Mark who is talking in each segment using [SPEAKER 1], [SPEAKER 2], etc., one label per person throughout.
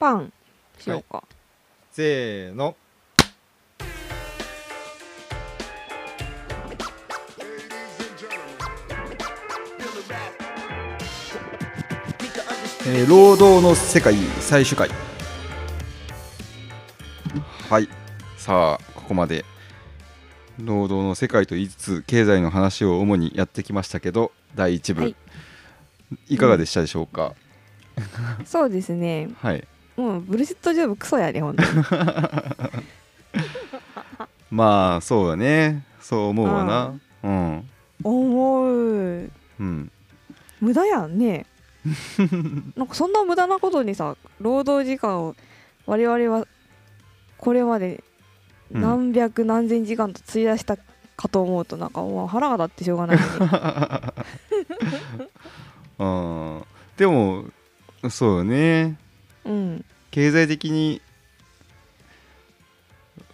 [SPEAKER 1] パンしようか、
[SPEAKER 2] せーの。えー労働の世界最終回。はい。さあここまで。労働の世界と言いつつ経済の話を主にやってきましたけど第1部、
[SPEAKER 1] はい。
[SPEAKER 2] い、かがでしたでしょうか、
[SPEAKER 1] そうですね。
[SPEAKER 2] はい
[SPEAKER 1] もうブルシットジョブクソやでほんとに。
[SPEAKER 2] まあそうだね。そう思うわな。うん。
[SPEAKER 1] 思う。
[SPEAKER 2] うん。
[SPEAKER 1] 無駄やんね。なんかそんな無駄なことにさ労働時間を我々はこれまで
[SPEAKER 2] うん。
[SPEAKER 1] 何百何千時間と費やしたかと思うとなんかもう腹が立ってしょうがない、ね、
[SPEAKER 2] うん。でもそうよね。
[SPEAKER 1] うん
[SPEAKER 2] 経済的に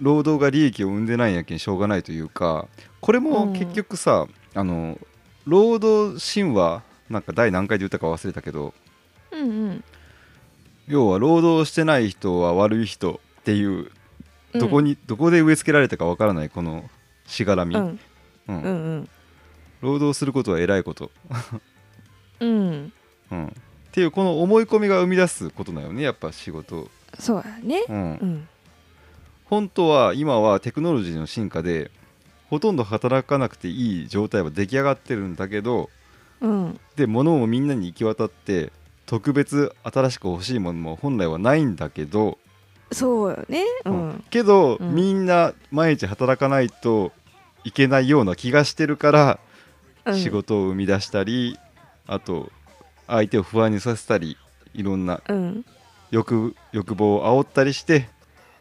[SPEAKER 2] 労働が利益を生んでないんやけんしょうがないというかこれも結局さ、あの労働神話なんか第何回で言ったか忘れたけど
[SPEAKER 1] うんうん。
[SPEAKER 2] 要は労働してない人は悪い人っていう
[SPEAKER 1] うん。
[SPEAKER 2] どこに、どこで植え付けられたかわからないこのしがらみ、
[SPEAKER 1] うん。
[SPEAKER 2] うん。
[SPEAKER 1] うんうん。
[SPEAKER 2] 労働することは偉いこと、
[SPEAKER 1] うん。
[SPEAKER 2] うん、っていうこの思い込みが生み出すことだよねやっぱ仕事、
[SPEAKER 1] そうやね。
[SPEAKER 2] うん。
[SPEAKER 1] うん。
[SPEAKER 2] 本当は今はテクノロジーの進化でほとんど働かなくていい状態は出来上がってるんだけど
[SPEAKER 1] うん。
[SPEAKER 2] で物もみんなに行き渡って特別新しく欲しいものも本来はないんだけど、
[SPEAKER 1] そうよね。うん。
[SPEAKER 2] けど、
[SPEAKER 1] うん。
[SPEAKER 2] みんな毎日働かないといけないような気がしてるから、
[SPEAKER 1] うん。
[SPEAKER 2] 仕事を生み出したりあと相手を不安にさせたりいろんな
[SPEAKER 1] うん
[SPEAKER 2] 欲欲望を煽ったりして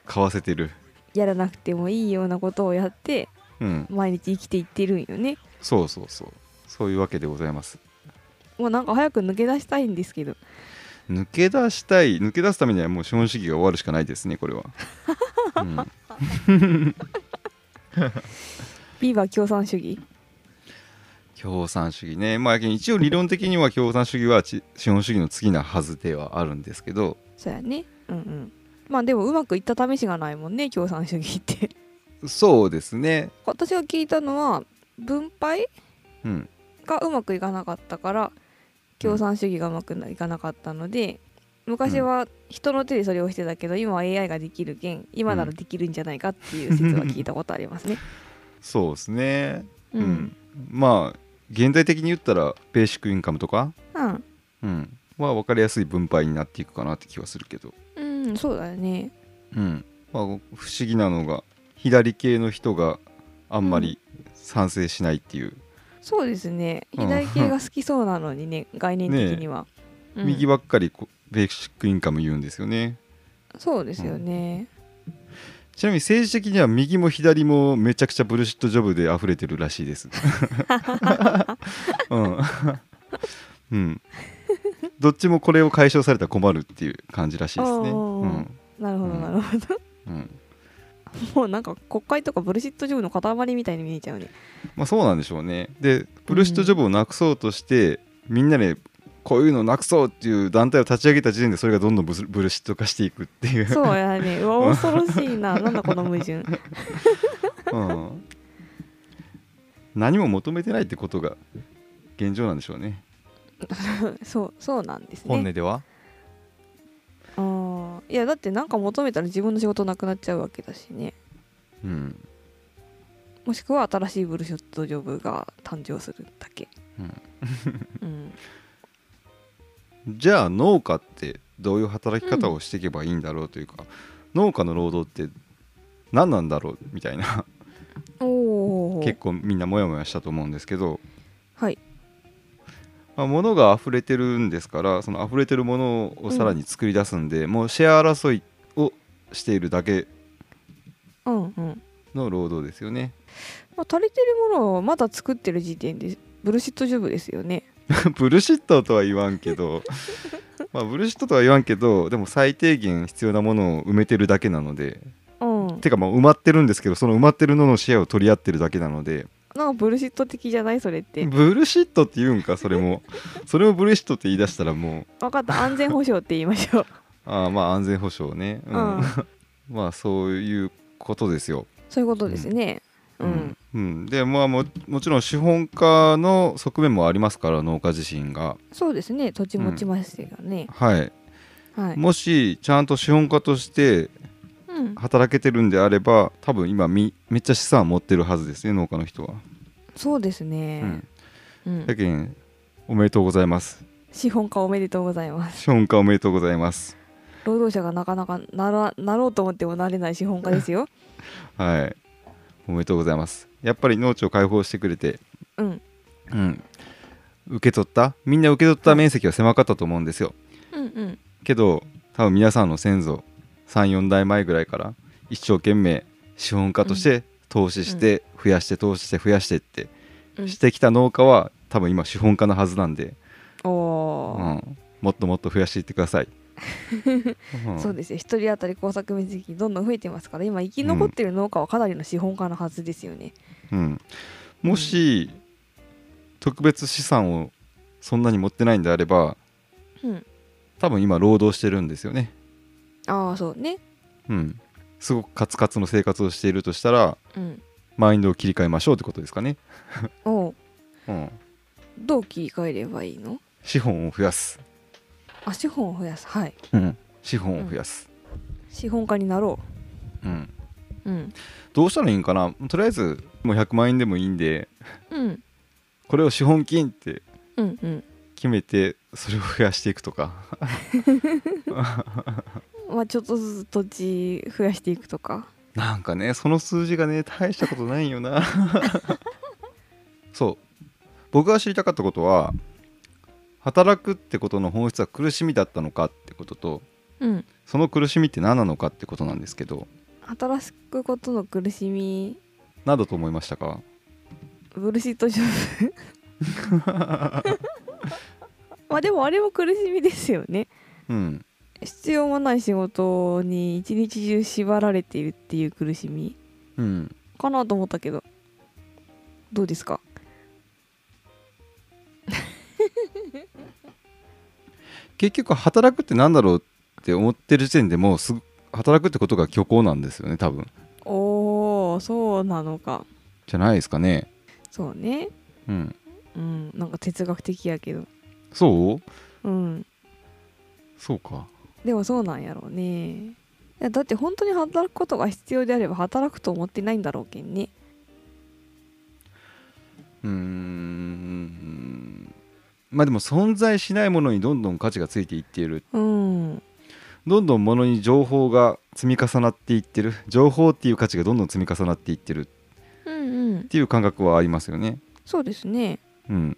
[SPEAKER 2] 買わせてる、
[SPEAKER 1] やらなくてもいいようなことをやって
[SPEAKER 2] うん、
[SPEAKER 1] 毎日生きていってるんよね。
[SPEAKER 2] そうそうそう。そういうわけでございます。
[SPEAKER 1] もうなんか早く抜け出したいんですけど。
[SPEAKER 2] 抜け出したい抜け出すためにはもう資本主義が終わるしかないですねこれは、うん、
[SPEAKER 1] ビーバー共産主義
[SPEAKER 2] 共産主義ね。まあ一応理論的には共産主義はち資本主義の次なはずではあるんですけど。
[SPEAKER 1] そうやね。うんうん。まあでもうまくいった試しがないもんね共産主義って。
[SPEAKER 2] そうですね。
[SPEAKER 1] 私が聞いたのは分配
[SPEAKER 2] うん。
[SPEAKER 1] がうまくいかなかったから共産主義がうまくいかなかったので昔は人の手でそれをしてたけど今は AI ができるけん今ならできるんじゃないかっていう説は聞いたことありますね。
[SPEAKER 2] そうですね。
[SPEAKER 1] う
[SPEAKER 2] うんん、まあ現代的に言ったらベーシックインカムとか、
[SPEAKER 1] うん、
[SPEAKER 2] うん、は分かりやすい分配になっていくかなって気はするけど。
[SPEAKER 1] うん、そうだよね。
[SPEAKER 2] うん。まあ、不思議なのが左系の人があんまり賛成しないっていう、
[SPEAKER 1] そうですね。
[SPEAKER 2] うん。
[SPEAKER 1] 左系が好きそうなのにね、概念的には。うん。
[SPEAKER 2] 右ばっかりこベーシックインカム言うんですよね。
[SPEAKER 1] そうですよね。
[SPEAKER 2] ちなみに政治的には右も左もめちゃくちゃブルシットジョブで溢れてるらしいです。うん、うん、どっちもこれを解消されたら困るっていう感じらしいですね、うん。
[SPEAKER 1] なるほど、
[SPEAKER 2] うん。
[SPEAKER 1] なるほど。
[SPEAKER 2] うん。
[SPEAKER 1] もうなんか国会とかブルシットジョブの塊みたいに見えちゃうね。
[SPEAKER 2] まあ、そうなんでしょうね。でブルシットジョブをなくそうとして、みんなでこういうのをなくそうっていう団体を立ち上げた時点でそれがどんどんブルブルシット化していくっていう。
[SPEAKER 1] そうやね。うわ、恐ろしいな。なんだこの矛盾。
[SPEAKER 2] うん、何も求めてないってことが現状なんでしょうね。
[SPEAKER 1] そう、そうなんですね。
[SPEAKER 2] 本音では？
[SPEAKER 1] あーいやだってなんか求めたら自分の仕事なくなっちゃうわけだしね。
[SPEAKER 2] うん。
[SPEAKER 1] もしくは新しいブルシットジョブが誕生するだけ。うん
[SPEAKER 2] じゃあ農家ってどういう働き方をしていけばいいんだろうというか、農家の労働って何なんだろうみたいな。結構みんなモヤモヤしたと思うんですけど、
[SPEAKER 1] はい。
[SPEAKER 2] まあ、物が溢れてるんですからその溢れてるものをさらに作り出すんで、もうシェア争いをしているだけ
[SPEAKER 1] うんうん。
[SPEAKER 2] の労働ですよね。
[SPEAKER 1] まあ、足りてるものをまだ作ってる時点でブルシットジョブですよね
[SPEAKER 2] ブルシットとは言わんけど まあブルシットとは言わんけどでも最低限必要なものを埋めてるだけなので
[SPEAKER 1] うん。
[SPEAKER 2] てかまあ埋まってるんですけどその埋まってるののシェアを取り合ってるだけなので。
[SPEAKER 1] なんかブルシット的じゃないそれって。
[SPEAKER 2] ブルシットって言うんかそれも。それもブルシットって言い出したらも
[SPEAKER 1] 分かった。安全保障って言いましょう。
[SPEAKER 2] あーまあ安全保障ね、うん。
[SPEAKER 1] うん。
[SPEAKER 2] まあそういうことですよ。
[SPEAKER 1] そういうことですね。うん、
[SPEAKER 2] うんでまあももちろん資本家の側面もありますから農家自身が。
[SPEAKER 1] そうですね土地持ちましたよね、
[SPEAKER 2] はい、
[SPEAKER 1] はい、
[SPEAKER 2] もしちゃんと資本家として
[SPEAKER 1] うん、
[SPEAKER 2] 働けてるんであれば多分今みめっちゃ資産を持ってるはずですね農家の人は。
[SPEAKER 1] そうですね、うん
[SPEAKER 2] だけんおめでとうございます。
[SPEAKER 1] 資本家おめでとうございます
[SPEAKER 2] 資本家おめでとうございます。
[SPEAKER 1] 労働者がなかなかならなろうと思ってもなれない資本家ですよ
[SPEAKER 2] はい。おめでとうございます。やっぱり農地を開放してくれて、
[SPEAKER 1] うん。
[SPEAKER 2] うん。受け取った？みんな受け取った面積は狭かったと思うんですよ。
[SPEAKER 1] うんうん。
[SPEAKER 2] けど、多分皆さんの先祖、3、4代前ぐらいから、一生懸命資本家として投資して、増やして、投資して、増やしてって
[SPEAKER 1] うん。
[SPEAKER 2] してきた農家は、多分今資本家のはずなんで、
[SPEAKER 1] お
[SPEAKER 2] うん、もっともっと増やしていってください。うん。
[SPEAKER 1] そうですよ。一人当たり工作面積どんどん増えてますから今生き残ってる農家はかなりの資本家のはずですよね、
[SPEAKER 2] うん、もし、特別資産をそんなに持ってないんであれば
[SPEAKER 1] うん、
[SPEAKER 2] 多分今労働してるんですよね、
[SPEAKER 1] ああそうね。
[SPEAKER 2] うん、すごくカツカツの生活をしているとしたら
[SPEAKER 1] うん。
[SPEAKER 2] マインドを切り替えましょうってことですかね、
[SPEAKER 1] おう。
[SPEAKER 2] うん、
[SPEAKER 1] どう切り替えればいいの？
[SPEAKER 2] 資本を増やす、
[SPEAKER 1] あ資本を増やす。はい。
[SPEAKER 2] うん、資本を増やす、
[SPEAKER 1] 資本家になろ
[SPEAKER 2] う。ん、
[SPEAKER 1] ううん。
[SPEAKER 2] どうしたらいいんかな？とりあえずもう100万円でもいいんで
[SPEAKER 1] うん。
[SPEAKER 2] これを資本金って
[SPEAKER 1] うんうん。
[SPEAKER 2] 決めてそれを増やしていくとか。
[SPEAKER 1] まあちょっとずつ土地増やしていくとか。
[SPEAKER 2] なんかねその数字がね大したことないんよな。そう。僕が知りたかったことは働くってことの本質は苦しみだったのかってことと
[SPEAKER 1] うん。
[SPEAKER 2] その苦しみって何なのかってことなんですけど
[SPEAKER 1] 働くことの苦しみ。
[SPEAKER 2] 何だと思いましたか？
[SPEAKER 1] ブルシットジョブまあでもあれも苦しみですよね。
[SPEAKER 2] うん。
[SPEAKER 1] 必要もない仕事に一日中縛られているっていう苦しみ。
[SPEAKER 2] うん。
[SPEAKER 1] かなと思ったけど。どうですか？
[SPEAKER 2] 結局働くって何だろうって思ってる時点でもうすぐ働くってことが虚構なんですよね多分。
[SPEAKER 1] おーそうなのか。
[SPEAKER 2] じゃないですかね。
[SPEAKER 1] そうね。
[SPEAKER 2] うん。
[SPEAKER 1] うんなんか哲学的やけど。
[SPEAKER 2] そう？
[SPEAKER 1] うん。
[SPEAKER 2] そうか。
[SPEAKER 1] でもそうなんやろうね。いやだって本当に働くことが必要であれば働くと思ってないんだろうけんね。
[SPEAKER 2] うーんまあでも存在しないものにどんどん価値がついていっている。
[SPEAKER 1] うん。
[SPEAKER 2] どんどんものに情報が積み重なっていってる。情報っていう価値がどんどん積み重なっていってる。っ
[SPEAKER 1] うんうん。
[SPEAKER 2] ていう感覚はありますよね。
[SPEAKER 1] そうですね。
[SPEAKER 2] うん。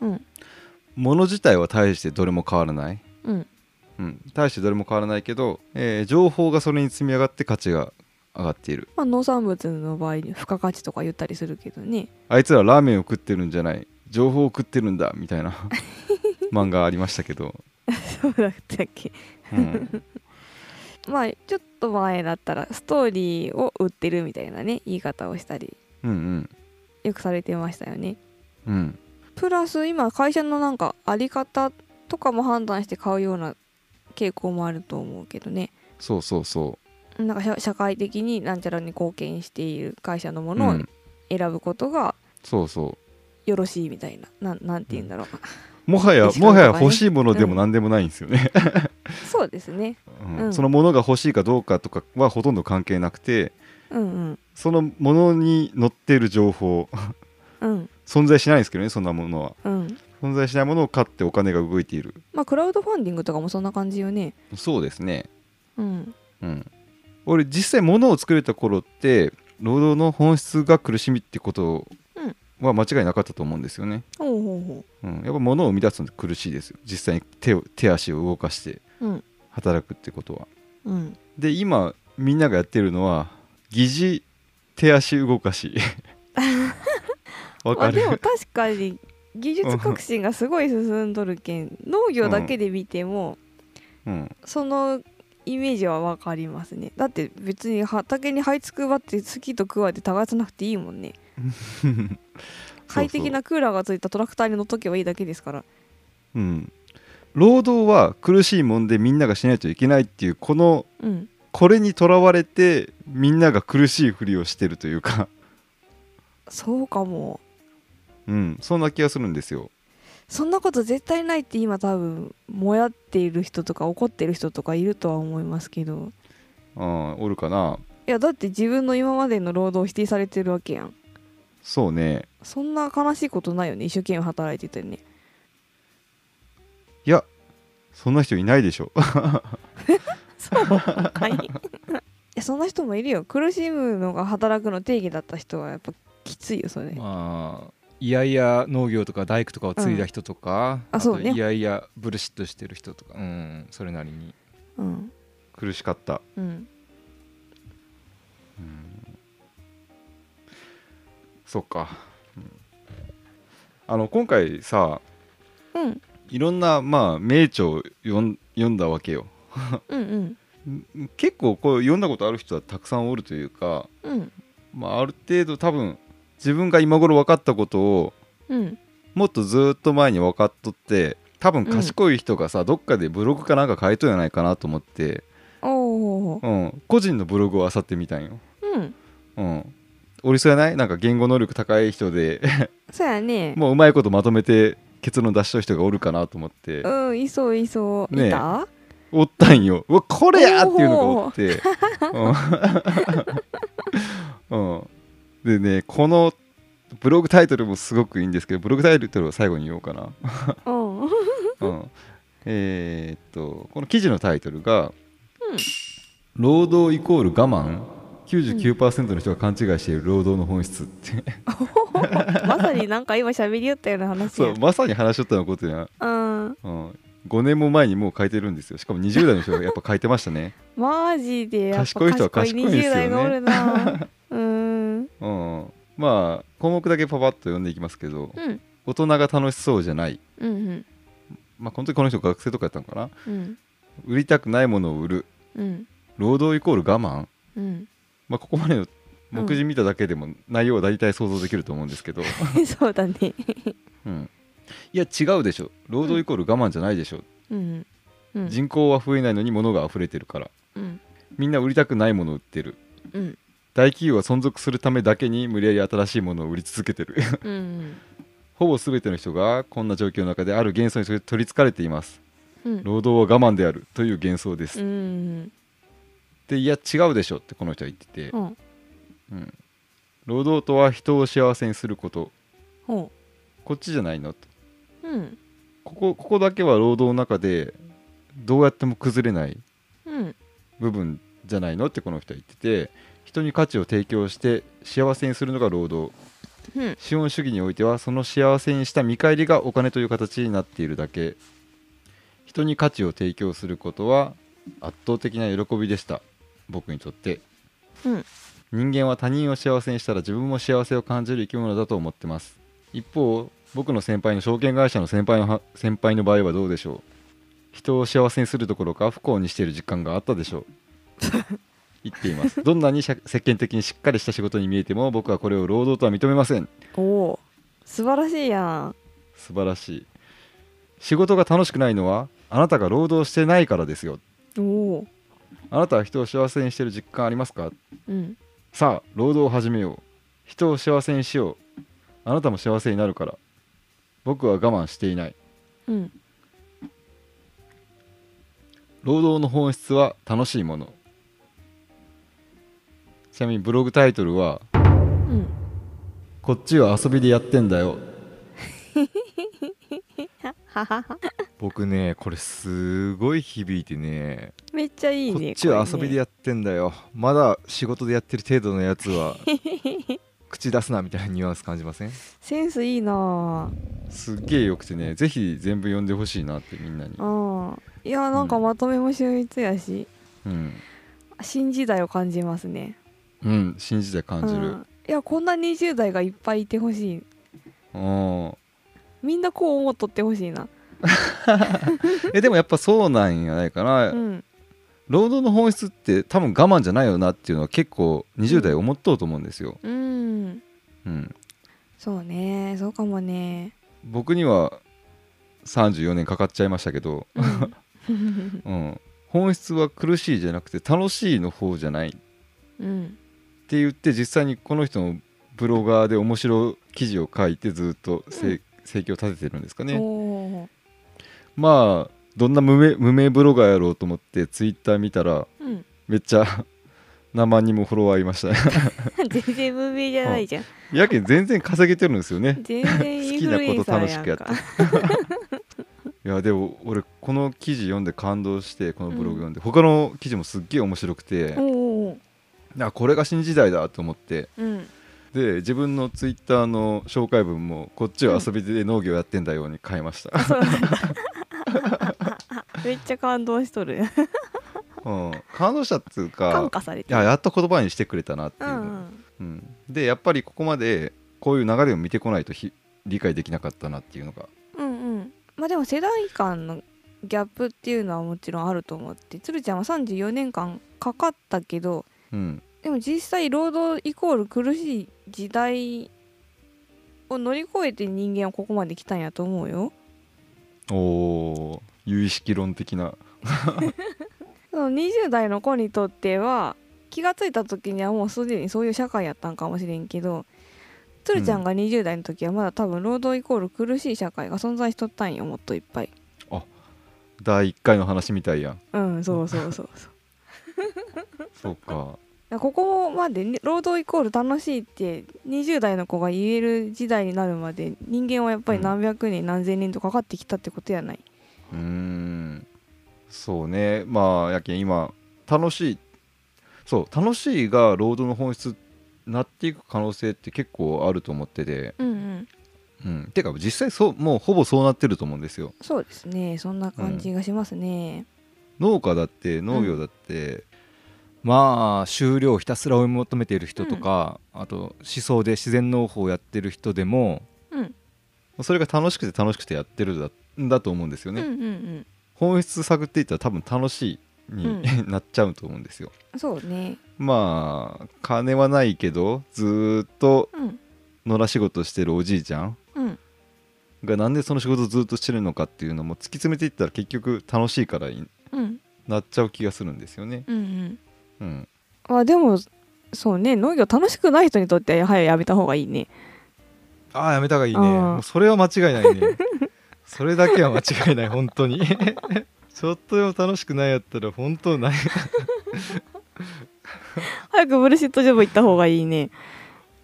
[SPEAKER 1] うん。
[SPEAKER 2] もの自体は大してどれも変わらない、
[SPEAKER 1] うん。
[SPEAKER 2] うん、大してどれも変わらないけど、えー情報がそれに積み上がって価値が上がっている。
[SPEAKER 1] まあ農産物の場合に付加価値とか言ったりするけどね。
[SPEAKER 2] あいつらラーメンを食ってるんじゃない情報を食ってるんだみたいな 漫画ありましたけど、
[SPEAKER 1] そうだったっけ？
[SPEAKER 2] うん、
[SPEAKER 1] まあちょっと前だったらストーリーを売ってるみたいなね言い方をしたり
[SPEAKER 2] うんうん。
[SPEAKER 1] よくされてましたよね。
[SPEAKER 2] うん。
[SPEAKER 1] プラス今会社のなんかあり方とかも判断して買うような傾向もあると思うけどね。
[SPEAKER 2] そうそうそ
[SPEAKER 1] なんか社社会的になんちゃらに貢献している会社のも
[SPEAKER 2] う、う
[SPEAKER 1] のを
[SPEAKER 2] ん、
[SPEAKER 1] 選ぶことが
[SPEAKER 2] そうそ
[SPEAKER 1] よろしいみたいな、なんなんて言うんだろう、
[SPEAKER 2] うもはや
[SPEAKER 1] ね。
[SPEAKER 2] もはや欲しいものでも何でもないんですよね、
[SPEAKER 1] そうですね。
[SPEAKER 2] うん。
[SPEAKER 1] うん。
[SPEAKER 2] そのものが欲しいかどうかとかはほとんど関係なくて
[SPEAKER 1] うんうん。
[SPEAKER 2] そのものに載っている情報
[SPEAKER 1] うん。
[SPEAKER 2] 存在しないんですけどねそんなものは。
[SPEAKER 1] うん。
[SPEAKER 2] 存在しないものを買ってお金が動いている。
[SPEAKER 1] まあクラウドファンディングとかもそんな感じよね。
[SPEAKER 2] そうですね。
[SPEAKER 1] うん。
[SPEAKER 2] うん。俺実際物を作れた頃って労働の本質が苦しみってことは間違いなかったと思うんですよね、
[SPEAKER 1] ほうほうほ
[SPEAKER 2] う。ん、やっぱ物を生み出すのって苦しいですよ。実際に手を手足を動かして働くってことは。
[SPEAKER 1] うん。
[SPEAKER 2] で今みんながやってるのは疑似手足動かし。かる
[SPEAKER 1] でも確かに技術革新がすごい進んどるけん農業だけで見ても、
[SPEAKER 2] うん。
[SPEAKER 1] そのイメージは分かりますね。だって別に畑に這いつくばって好きと食わで耕さなくていいもんね 快適なクーラーがついたトラクターに乗っとけばいいだけですから。
[SPEAKER 2] うん。労働は苦しいもんでみんながしないといけないっていうこの
[SPEAKER 1] うん。
[SPEAKER 2] これにとらわれてみんなが苦しいふりをしてるというか。
[SPEAKER 1] そうかも。
[SPEAKER 2] うん。そんな気がするんですよ。
[SPEAKER 1] そんなこと絶対ないって今多分もやっている人とか怒ってる人とかいるとは思いますけど。
[SPEAKER 2] うんおるかな。い
[SPEAKER 1] やだって自分の今までの労働を否定されてるわけやん
[SPEAKER 2] そうね。
[SPEAKER 1] そんな悲しいことないよね一生懸命働いててね。
[SPEAKER 2] いやそんな人いないでしょ。
[SPEAKER 1] そうかいいやそんな人もいるよ。苦しむのが働くの定義だった人はやっぱきついよそれ。
[SPEAKER 3] まあいやいや農業とか大工とかを継いだ人とか、
[SPEAKER 1] あそうね。
[SPEAKER 3] といやいやブルシッとしてる人とかうんそれなりに。
[SPEAKER 1] うん。
[SPEAKER 2] 苦しかった。
[SPEAKER 1] うん
[SPEAKER 2] そっか、うん。あの今回さ
[SPEAKER 1] うん。
[SPEAKER 2] いろんなまあ名著を読ん読んだわけよ。
[SPEAKER 1] うん
[SPEAKER 2] ん。結構こう読んだことある人はたくさんおるというか、
[SPEAKER 1] うん。
[SPEAKER 2] まあ、ある程度多分自分が今頃分かったことを
[SPEAKER 1] うん。
[SPEAKER 2] もっとずっと前に分かっとって多分賢い人がさ、どっかでブログかなんか書いとんやないかなと思って、うん、個人のブログを漁ってみたんよ。
[SPEAKER 1] うん。
[SPEAKER 2] うん、俺そうやない？なんか言語能力高い人で。
[SPEAKER 1] そうやね。
[SPEAKER 2] もううまいことまとめて結論出しとる人がおるかなと思って。
[SPEAKER 1] うんいそういそう、
[SPEAKER 2] ねえ。
[SPEAKER 1] いた？
[SPEAKER 2] おったんよ。うわこれや！っていうのがおって、うん。うん、でねこのブログタイトルもすごくいいんですけどブログタイトルを最後に言おうかな、
[SPEAKER 1] うんう。ん
[SPEAKER 2] うん、えーっとこの記事のタイトルが「労働イコール我慢？99%の人が勘違いしている労働の本質」って。
[SPEAKER 1] まさになんか今喋りよったような話や。
[SPEAKER 2] そうまさに話しとったようなことや、
[SPEAKER 1] うん。
[SPEAKER 2] うん、5年も前にもう書いてるんですよ。しかも20代の人がやっぱ書いてましたね。
[SPEAKER 1] マジで。やっぱ
[SPEAKER 2] 賢い人は賢いんですよね。
[SPEAKER 1] 20代がおるな。うん。
[SPEAKER 2] うん、まあ項目だけパパッと読んでいきますけど
[SPEAKER 1] うん。
[SPEAKER 2] 大人が楽しそうじゃない。
[SPEAKER 1] うんうん。
[SPEAKER 2] まあこの時この人学生とかやったのかな。
[SPEAKER 1] うん。
[SPEAKER 2] 売りたくないものを売る。
[SPEAKER 1] うん。
[SPEAKER 2] 労働イコール我慢。
[SPEAKER 1] うん
[SPEAKER 2] まあここまでの目次見ただけでも内容は大体想像できると思うんですけど、
[SPEAKER 1] そうだね。
[SPEAKER 2] うん、いや違うでしょ。労働イコール我慢じゃないでしょ、
[SPEAKER 1] うん。うん。
[SPEAKER 2] 人口は増えないのに物が溢れてるから。
[SPEAKER 1] うん。
[SPEAKER 2] みんな売りたくないものを売ってる。
[SPEAKER 1] うん。
[SPEAKER 2] 大企業は存続するためだけに無理やり新しいものを売り続けてる。
[SPEAKER 1] うん
[SPEAKER 2] ほぼ全ての人がこんな状況の中である幻想に取りつかれています。
[SPEAKER 1] うん。
[SPEAKER 2] 労働は我慢であるという幻想です、
[SPEAKER 1] うん
[SPEAKER 2] でいや違うでしょってこの人は言ってて、
[SPEAKER 1] うん。
[SPEAKER 2] うん。労働とは人を幸せにすること。
[SPEAKER 1] ほ
[SPEAKER 2] こっちじゃないの？と
[SPEAKER 1] ううん。
[SPEAKER 2] ここここだけは労働の中でどうやっても崩れない
[SPEAKER 1] うん。
[SPEAKER 2] 部分じゃないの？ってこの人は言ってて。人に価値を提供して幸せにするのが労働。
[SPEAKER 1] うん。
[SPEAKER 2] 資本主義においてはその幸せにした見返りがお金という形になっているだけ。人に価値を提供することは圧倒的な喜びでした僕にとって。
[SPEAKER 1] うん。
[SPEAKER 2] 人間は他人を幸せにしたら自分も幸せを感じる生き物だと思ってます。一方僕の先輩の証券会社の先輩のは先輩の場合はどうでしょう？人を幸せにするどころか不幸にしている実感があったでしょう。言っています。どんなに社世間的にしっかりした仕事に見えても僕はこれを労働とは認めません。
[SPEAKER 1] おお素晴らしいやん。
[SPEAKER 2] 素晴らしい。仕事が楽しくないのはあなたが労働してないからですよ。
[SPEAKER 1] おお
[SPEAKER 2] あなたは人を幸せにしている実感ありますか？
[SPEAKER 1] うん。
[SPEAKER 2] さあ労働を始めよう。人を幸せにしよう。あなたも幸せになるから。僕は我慢していない。
[SPEAKER 1] うん。
[SPEAKER 2] 労働の本質は楽しいもの。ちなみにブログタイトルは
[SPEAKER 1] うん「
[SPEAKER 2] こっちは遊びでやってんだよ。
[SPEAKER 1] ははは」
[SPEAKER 3] 僕ねこれすごい響いてね。
[SPEAKER 1] めっちゃいい
[SPEAKER 3] こ
[SPEAKER 1] ね
[SPEAKER 3] っちは遊びで
[SPEAKER 1] や
[SPEAKER 3] やってんだよ。まだ仕事でやってる程度のやつは口出すなみたいなニュアンス感じません？
[SPEAKER 1] センスいいな。
[SPEAKER 2] すっげえよくてねぜひ全部読んでほしいなってみんなに。
[SPEAKER 1] いやなんかまとめも秀逸やし、
[SPEAKER 2] うん、
[SPEAKER 1] 新時代を感じますね。
[SPEAKER 2] うん、新時代感じる、
[SPEAKER 1] うん。いやこんな20代がいっぱいいてほしい。
[SPEAKER 2] うん
[SPEAKER 1] みんなこう思っとってほしいな。
[SPEAKER 2] えでもやっぱそうなんやないかな、
[SPEAKER 1] うん
[SPEAKER 2] 労働の本質って多分我慢じゃないよなっていうのは結構20代思っとうと思うんですよ、
[SPEAKER 1] うん。
[SPEAKER 2] うん、
[SPEAKER 1] そうね。そうかもね。
[SPEAKER 2] 僕には34年かかっちゃいましたけど、
[SPEAKER 1] うん。
[SPEAKER 2] うん、本質は苦しいじゃなくて楽しいの方じゃない。って
[SPEAKER 1] うん
[SPEAKER 2] 言って実際にこの人のブロガーで面白記事を書いてずっとせ生計を立ててるんですかね。まあどんな無名無名ブロガーやろうと思ってツイッター見たら
[SPEAKER 1] うん。
[SPEAKER 2] めっちゃ何万人もフォロワーいました。
[SPEAKER 1] 全然無名じゃないじゃん。
[SPEAKER 2] やけん全然稼げてるんですよね。
[SPEAKER 1] 全然インフルエンサーやんか。
[SPEAKER 2] 好きな いやでも俺この記事読んで感動してこのブログ読んで、他の記事もすっげえ面白くて。あこれが新時代だと思って。
[SPEAKER 1] うん
[SPEAKER 2] で自分のツイッターの紹介文もこっちは遊びで農業やってんだように変えました、
[SPEAKER 1] めっちゃ感動しとる。
[SPEAKER 2] うん、感動したっていうか
[SPEAKER 1] 感化されて
[SPEAKER 2] いややっと言葉にしてくれたなっていう。の、
[SPEAKER 1] うん。
[SPEAKER 2] うん。でやっぱりここまでこういう流れを見てこないとひ理解できなかったなっていうのが。
[SPEAKER 1] うんうん。まあでも世代間のギャップっていうのはもちろんあると思ってつるちゃんは34年間かかったけど
[SPEAKER 2] うん
[SPEAKER 1] でも実際労働イコール苦しい時代を乗り越えて人間はここまで来たんやと思うよ。
[SPEAKER 2] おー有意識論的な。
[SPEAKER 1] その20代の子にとっては気がついた時にはもうすでにそういう社会やったんかもしれんけどつるちゃんが20代の時はまだ多分労働イコール苦しい社会が存在しとったんよもっといっぱい。
[SPEAKER 2] 第1回の話みたいやん。
[SPEAKER 1] うんそうそうそうそう。
[SPEAKER 2] そうか
[SPEAKER 1] ここまでね労働イコール楽しいって20代の子が言える時代になるまで人間はやっぱり何百年、何千年とかかってきたってことやない。う
[SPEAKER 2] ーん。そうね。まあやけん今楽しいそう楽しいが労働の本質になっていく可能性って結構あると思ってて。
[SPEAKER 1] うんうん。
[SPEAKER 2] うん。てか実際そうもうほぼそうなってると思うんですよ。
[SPEAKER 1] そうですね。そんな感じがしますね、
[SPEAKER 2] 農家だって農業だって、
[SPEAKER 3] まあ収量をひたすら追い求めている人とか、あと思想で自然農法をやってる人でも
[SPEAKER 1] うん、
[SPEAKER 2] それが楽しくて楽しくてやってるだんだと思うんですよね、
[SPEAKER 1] うんうん
[SPEAKER 2] 本質探っていったら多分楽しいに、なっちゃうと思うんですよ。
[SPEAKER 1] うんそうね。
[SPEAKER 2] まあ金はないけどずーっと
[SPEAKER 1] うん。
[SPEAKER 2] 野良仕事してるおじいちゃん
[SPEAKER 1] うん。
[SPEAKER 2] がなんでその仕事をずっとしてるのかっていうのも突き詰めていったら結局楽しいからに
[SPEAKER 1] うん。
[SPEAKER 2] なっちゃう気がするんですよね。
[SPEAKER 1] うんうん
[SPEAKER 2] うん、
[SPEAKER 1] あでもそうね。農業楽しくない人にとってはやはりやめた方がいいね。
[SPEAKER 3] ああやめた方がいいね。それは間違いないね。それだけは間違いない本当に。ちょっとでも楽しくないやったら本当ない。
[SPEAKER 1] 早く bullshit job 行った方がいいね。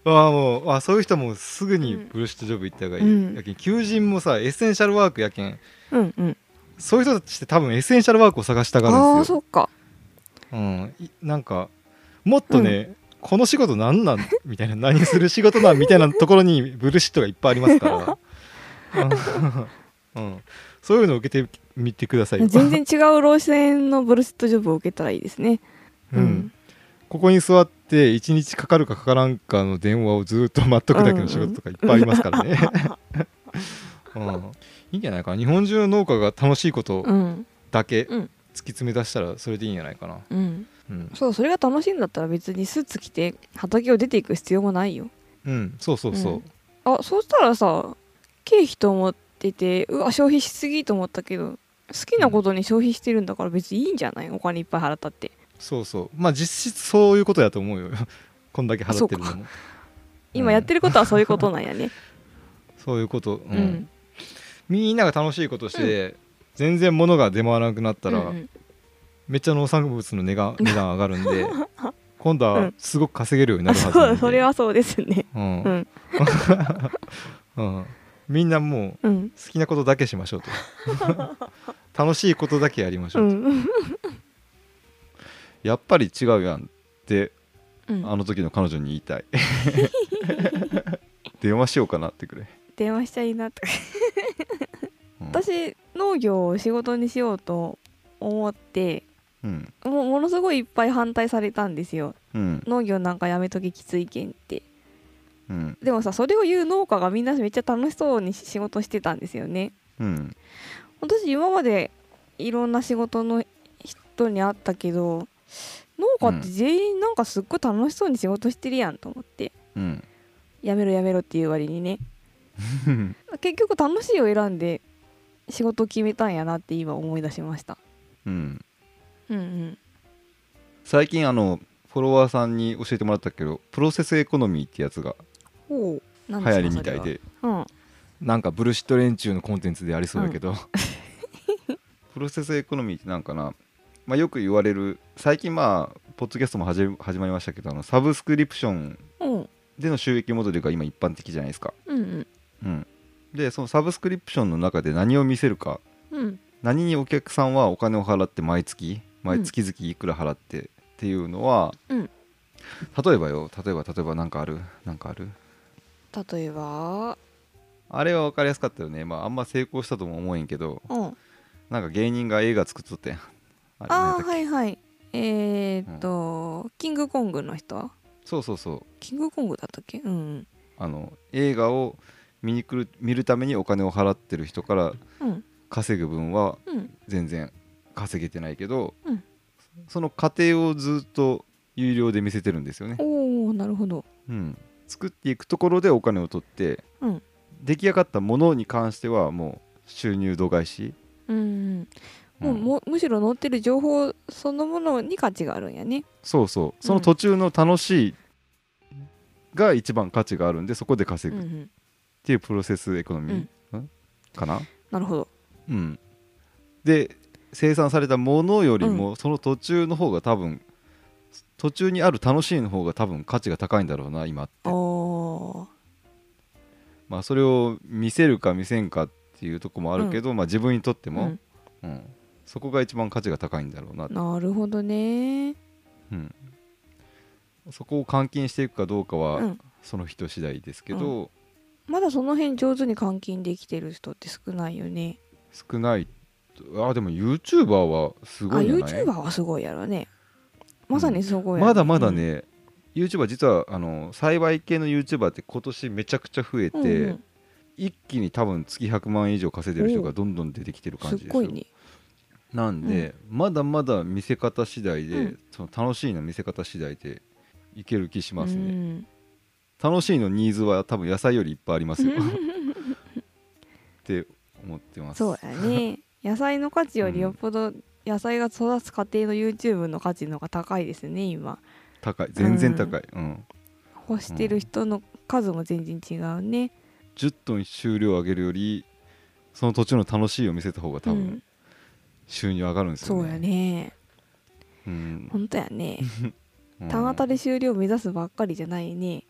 [SPEAKER 3] ああもうあそういう人もすぐに bullshit job 行った方がいい、
[SPEAKER 1] うん。
[SPEAKER 3] やけん求人もさエッセンシャルワークやけん。
[SPEAKER 1] うんうん。
[SPEAKER 3] そういう人たちって多分エッセンシャルワークを探したが
[SPEAKER 1] ああ
[SPEAKER 3] るんですよ。
[SPEAKER 1] そっか
[SPEAKER 3] うん、いなんかもっとね、この仕事なんなん？みたいな何する仕事なんみたいなところにブルシットがいっぱいありますから、うん。うん、そういうのを受けてみてくださいよ、
[SPEAKER 1] 全然違う路線のブルシットジョブを受けたらいいですね。
[SPEAKER 3] うん、ここに座って1日かかるかかからんかの電話をずっと待っとくだけの仕事とかいっぱいありますからね、うん、いいんじゃないかな。日本中の農家が楽しいこと
[SPEAKER 1] うん。
[SPEAKER 3] だけ。
[SPEAKER 1] うん
[SPEAKER 3] 突き詰め出したらそれでいいんじゃないかな、
[SPEAKER 1] うん。
[SPEAKER 3] うん。
[SPEAKER 1] そうそれが楽しいんだったら別にスーツ着て畑を出ていく必要もないよ。
[SPEAKER 3] うん、そうそうそう、
[SPEAKER 1] うん。あそうしたらさ経費と思っててうわ消費しすぎと思ったけど好きなことに消費してるんだから別にいいんじゃない？お金いっぱい払ったって。
[SPEAKER 3] そうそう。まあ実質そういうことやと思うよ。こんだけ払ってるのも。
[SPEAKER 1] 今やってることはそういうことなんやね。
[SPEAKER 3] そういうこと、う
[SPEAKER 1] うん。ん
[SPEAKER 3] みんなが楽しいことして、全然物が出回らなくなったら、
[SPEAKER 1] うんうん。
[SPEAKER 3] めっちゃ農産物の値が 値段上がるんで今度は
[SPEAKER 1] うん。
[SPEAKER 3] すごく稼げるようにな
[SPEAKER 1] あ
[SPEAKER 3] るはずなんで。
[SPEAKER 1] そ うそれはそうですね。
[SPEAKER 3] うん。
[SPEAKER 1] うん。
[SPEAKER 3] うん。みんなもう
[SPEAKER 1] うん。
[SPEAKER 3] 好きなことだけしましょうと。楽しいことだけやりましょうと、
[SPEAKER 1] うん。
[SPEAKER 2] やっぱり違うやんって
[SPEAKER 1] うん。
[SPEAKER 2] あの時の彼女に言いたい。電話しようかなってくれ、
[SPEAKER 1] 電話しちゃいいなと私農業を仕事にしようと思って
[SPEAKER 2] うん。
[SPEAKER 1] もうものすごいいっぱい反対されたんですよ。
[SPEAKER 2] うん。
[SPEAKER 1] 農業なんかやめとききついけんって。
[SPEAKER 2] うん。
[SPEAKER 1] でもさそれを言う農家がみんなめっちゃ楽しそうに仕事してたんですよね。
[SPEAKER 2] うん。
[SPEAKER 1] 私今までいろんな仕事の人に会ったけど農家って全員なんかすっごい楽しそうに仕事してるやんと思って、
[SPEAKER 2] うん。
[SPEAKER 1] やめろやめろっていう割にね。結局楽しいを選んで仕事を決めたんやなって今思い出しました。
[SPEAKER 2] うん。
[SPEAKER 1] うんうん。
[SPEAKER 2] 最近あのフォロワーさんに教えてもらったけどプロセスエコノミーってやつが流行りみたいで。
[SPEAKER 1] それは。
[SPEAKER 3] なんかブルシット連中のコンテンツでありそうだけど、
[SPEAKER 2] プロセスエコノミーってなんかな、まあ、よく言われる最近まあポッドキャストも始め始まりましたけどあのサブスクリプション
[SPEAKER 1] うん。うん
[SPEAKER 2] での収益モデルが今一般的じゃないですか、
[SPEAKER 1] うんうん。
[SPEAKER 2] うん、でそのサブスクリプションの中で何を見せるか。
[SPEAKER 1] うん。
[SPEAKER 2] 何にお客さんはお金を払って毎月毎月々いくら払ってっていうのは、
[SPEAKER 1] うん。
[SPEAKER 2] 例えばよ例えば例えば何かある？なんかある？
[SPEAKER 1] 例えば？
[SPEAKER 2] あれは分かりやすかったよね。まああんま成功したとも思えんけど
[SPEAKER 1] うん。
[SPEAKER 2] なんか芸人が映画作っとってん。あれ
[SPEAKER 1] あはいはい。えー、っと、キングコングの人？
[SPEAKER 2] そうそうそう。
[SPEAKER 1] キングコングだったっけ？うんうん。
[SPEAKER 2] あの映画を見に来る見るためにお金を払ってる人から
[SPEAKER 1] うん。
[SPEAKER 2] 稼ぐ分は
[SPEAKER 1] うん。
[SPEAKER 2] 全然稼げてないけど、
[SPEAKER 1] うん。
[SPEAKER 2] その過程をずっと有料で見せてるんですよね、
[SPEAKER 1] おおなるほど。
[SPEAKER 2] うん、作っていくところでお金を取って
[SPEAKER 1] うん。
[SPEAKER 2] 出来上がったものに関してはもう収入度外視、
[SPEAKER 1] うんうん。もう
[SPEAKER 2] うん。
[SPEAKER 1] もむしろ載ってる情報そのものに価値があるんやね。
[SPEAKER 2] そうそう。その途中の楽しいが一番価値があるんでそこで稼ぐ。っ
[SPEAKER 1] うんうん
[SPEAKER 2] ていうプロセスエコノミー、ん。かな？
[SPEAKER 1] なるほど。
[SPEAKER 2] うん、で生産されたものよりもその途中の方が多分途中にある楽しいの方が多分価値が高いんだろうな今って。まあそれを見せるか見せんかっていうとこもあるけど、まあ自分にとっても、
[SPEAKER 1] うん。
[SPEAKER 2] うん。そこが一番価値が高いんだろうな、
[SPEAKER 1] なるほどね。
[SPEAKER 2] うん、そこを換金していくかどうかは、
[SPEAKER 1] うん。
[SPEAKER 2] その人次第ですけど、
[SPEAKER 1] まだその辺上手に換金できてる人って少ないよね。
[SPEAKER 2] 少ない。とあでも YouTuber はす
[SPEAKER 1] あ
[SPEAKER 2] ごいじゃない
[SPEAKER 1] ？YouTuber はすごいやろね。まさにすごいやね。
[SPEAKER 2] まだまだね、YouTuber 実はあの栽培系の YouTuber って今年めちゃくちゃ増えて、
[SPEAKER 1] うんうん。
[SPEAKER 2] 一気に多分月100万円以上稼いでる人がどんどん出てきてる
[SPEAKER 1] す
[SPEAKER 2] 感じですよ。
[SPEAKER 1] っごいね。
[SPEAKER 2] なんで、まだまだ見せ方次第で、
[SPEAKER 1] うん。
[SPEAKER 2] その楽しいの見せ方次第でいける気しますね、
[SPEAKER 1] うん
[SPEAKER 2] 楽しいのニーズは多分野菜よりいっぱいありますよ。って思ってます。
[SPEAKER 1] そうやね。野菜の価値よりよっぽど野菜が育つ過程の YouTube の価値の方が高いですね今。
[SPEAKER 2] 高い。全然高い、うん。
[SPEAKER 1] 欲してる人の数も全然違うね。
[SPEAKER 2] 10トン収量上げるよりその土地の楽しいを見せた方が多分
[SPEAKER 1] うん。
[SPEAKER 2] 収入上がるんですよね、
[SPEAKER 1] そうやね。
[SPEAKER 2] うん。
[SPEAKER 1] ほんとやね。
[SPEAKER 2] うん。
[SPEAKER 1] 単当たり終了を目指すばっかりじゃないね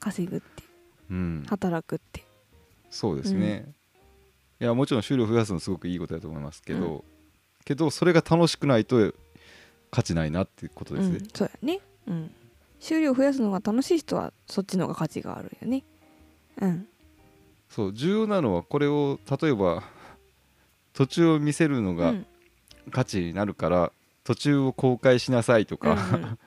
[SPEAKER 1] 稼ぐって
[SPEAKER 2] うん、
[SPEAKER 1] 働くって
[SPEAKER 2] そうですね、いやもちろん収量増やすのすごくいいことだと思いますけど、けどそれが楽しくないと価値ないなっていうことですね。
[SPEAKER 1] うん、そうやね。うん。収量増やすのが楽しい人はそっちの方が価値があるよね。うん。
[SPEAKER 2] そう重要なのはこれを例えば途中を見せるのが
[SPEAKER 1] うん。
[SPEAKER 2] 価値になるから、途中を公開しなさいとか、
[SPEAKER 1] うんうん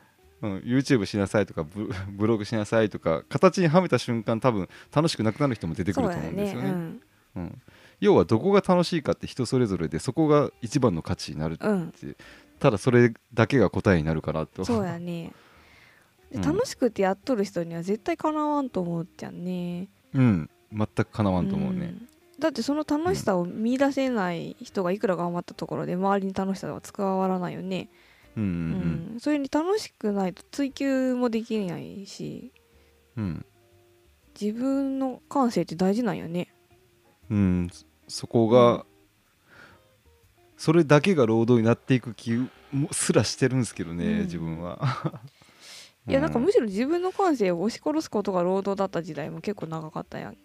[SPEAKER 2] うん YouTube しなさいとかブ ブログしなさいとか形にはめた瞬間多分楽しくなくなる人も出てくると思うんですよね。
[SPEAKER 1] うん。
[SPEAKER 2] うん。要はどこが楽しいかって人それぞれでそこが一番の価値になる
[SPEAKER 1] うん。
[SPEAKER 2] ただそれだけが答えになるかなと。
[SPEAKER 1] そうやね。
[SPEAKER 2] うん。
[SPEAKER 1] 楽しくてやっとる人には絶対かなわんと思っちゃうね。
[SPEAKER 2] うん。全くかなわんと思うね、
[SPEAKER 1] ん。だってその楽しさを見出せない人がいくら頑張ったところで周りに楽しさは伝わらないよね、
[SPEAKER 2] うん、う
[SPEAKER 1] うん。んそれに楽しくないと追求もできないし。
[SPEAKER 2] うんうん
[SPEAKER 1] 自分の感性って大事なんよね。
[SPEAKER 2] うん。そこが、それだけが労働になっていく気もすらしてるんですけどね、
[SPEAKER 1] うん。
[SPEAKER 2] 自分は。
[SPEAKER 1] いやなんか
[SPEAKER 2] うん
[SPEAKER 1] むしろ自分の感性を押し殺すことが労働だった時代も結構長かったやん、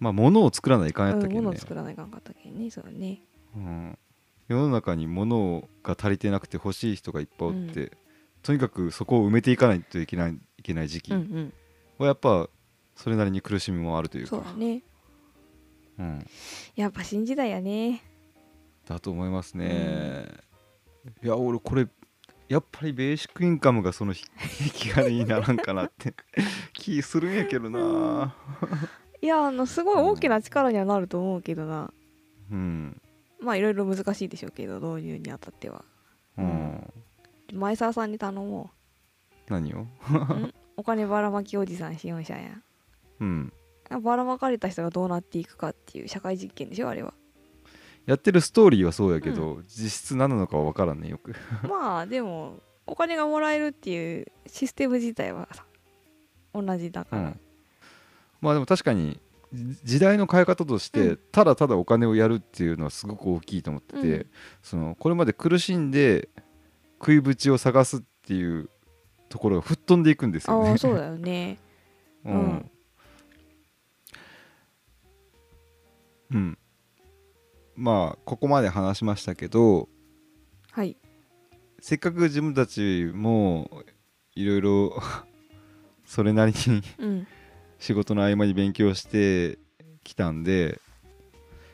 [SPEAKER 2] まあ物を作らないかんやっ
[SPEAKER 1] うん、
[SPEAKER 2] たけどね。
[SPEAKER 1] 物を、作らないかんかったけんねそうだね。
[SPEAKER 2] うん、世の中に物が足りてなくて欲しい人がいっぱいおって、とにかくそこを埋めていかないといけないいけない時期は
[SPEAKER 1] うんうん。
[SPEAKER 2] やっぱそれなりに苦しみもあるというか。
[SPEAKER 1] そうだね。
[SPEAKER 2] うん、
[SPEAKER 1] やっぱ新時代やね。
[SPEAKER 2] だと思いますね、いや俺これやっぱりベーシックインカムがその引き金にならんかなって。気するんやけどな、
[SPEAKER 1] いやあのすごい大きな力にはなると思うけどな、
[SPEAKER 2] うん
[SPEAKER 1] まあいろいろ難しいでしょうけど導入にあたっては。
[SPEAKER 2] うん。
[SPEAKER 1] 前澤さんに頼も
[SPEAKER 2] 何を？
[SPEAKER 1] うん？お金ばらまきおじさん資本者や。
[SPEAKER 2] うん。
[SPEAKER 1] ばらまかれた人がどうなっていくかっていう社会実験でしょあれは。
[SPEAKER 2] やってるストーリーはそうやけど、実質何なのかは分からんねよく。
[SPEAKER 1] まあでもお金がもらえるっていうシステム自体はさ同じだから、
[SPEAKER 2] うん。まあでも確かにじ時代の変え方として、
[SPEAKER 1] うん。
[SPEAKER 2] ただただお金をやるっていうのはすごく大きいと思ってて、
[SPEAKER 1] うん。
[SPEAKER 2] そのこれまで苦しんで食いぶちを探すっていうところが吹っ飛んでいくんですよね。
[SPEAKER 1] そうだよね。
[SPEAKER 2] う
[SPEAKER 1] うんん。
[SPEAKER 2] うん。まあここまで話しましたけど
[SPEAKER 1] はい。
[SPEAKER 2] せっかく自分たちもいろいろ それなりに
[SPEAKER 1] うん
[SPEAKER 2] 仕事の合間に勉強してきたんで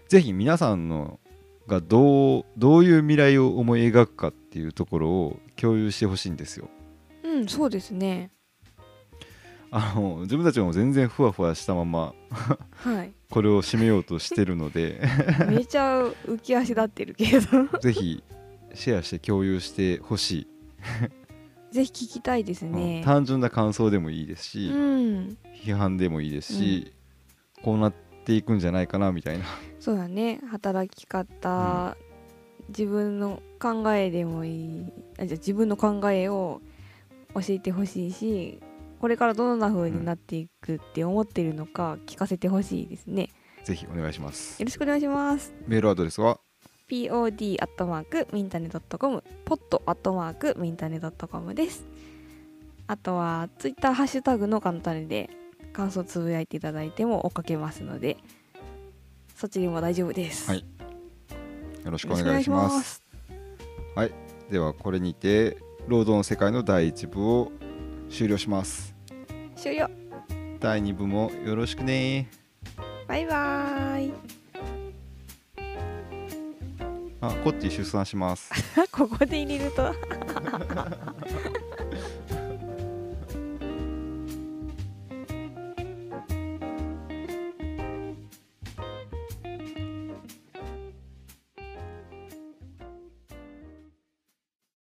[SPEAKER 2] ぜひ皆さんのがどうどういう未来を思い描くかっていうところを共有してほしいんですよ。
[SPEAKER 1] うんそうですね。
[SPEAKER 2] あの自分たちも全然ふわふわしたまま
[SPEAKER 1] はい。
[SPEAKER 2] これを締めようとしてるので
[SPEAKER 1] めちゃ浮き足立ってるけど。
[SPEAKER 2] ぜひシェアして共有してほしい、
[SPEAKER 1] ぜひ聞きたいです
[SPEAKER 2] うん。
[SPEAKER 1] ね
[SPEAKER 2] 単純な感想でもいいですし、
[SPEAKER 1] うん。
[SPEAKER 2] 批判でもいいですし、こうなっていくんじゃないかなみたいな。
[SPEAKER 1] そうだね。働き方、自分の考えでもいいあじゃあ自分の考えを教えてほしいしこれからどんな風になっていくって思ってるのか聞かせてほしいですね。
[SPEAKER 2] ぜひお願いします。
[SPEAKER 1] よろしくお願いします。
[SPEAKER 2] メールアドレスは？
[SPEAKER 1] Pod アットマークミンタネドットコムポットアットマークミンタネドットコムです。あとはツイッターハッシュタグのカンタネで感想つぶやいていただいても追っかけますのでそっちでも大丈夫です、
[SPEAKER 2] はい。よろしく
[SPEAKER 1] お
[SPEAKER 2] お
[SPEAKER 1] 願いします。す
[SPEAKER 2] はい。ではこれにて労働の世界の第1部を終了します。
[SPEAKER 1] 終了。
[SPEAKER 2] 第2部もよろしくね。
[SPEAKER 1] バイバーイ
[SPEAKER 2] あコッティ出産します。
[SPEAKER 1] ここで入れると。